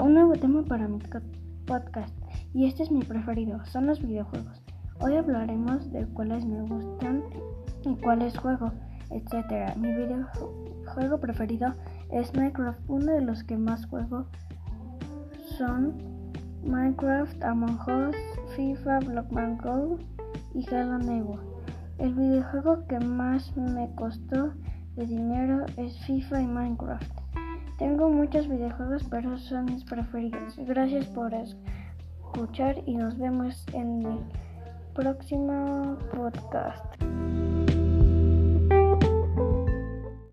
llamo para mi podcast y este es mi preferido, son los videojuegos. Hoy hablaremos de cuáles me gustan y cuáles juego, etc. Mi videojuego preferido es Minecraft. Uno de los que más juego son Minecraft, Among Us, FIFA, Blockman Go y Hello Neighbor. El videojuego que más me costó de dinero es FIFA y Minecraft. Tengo muchos videojuegos, pero son mis preferidos. Gracias por escuchar y nos vemos en el próximo podcast.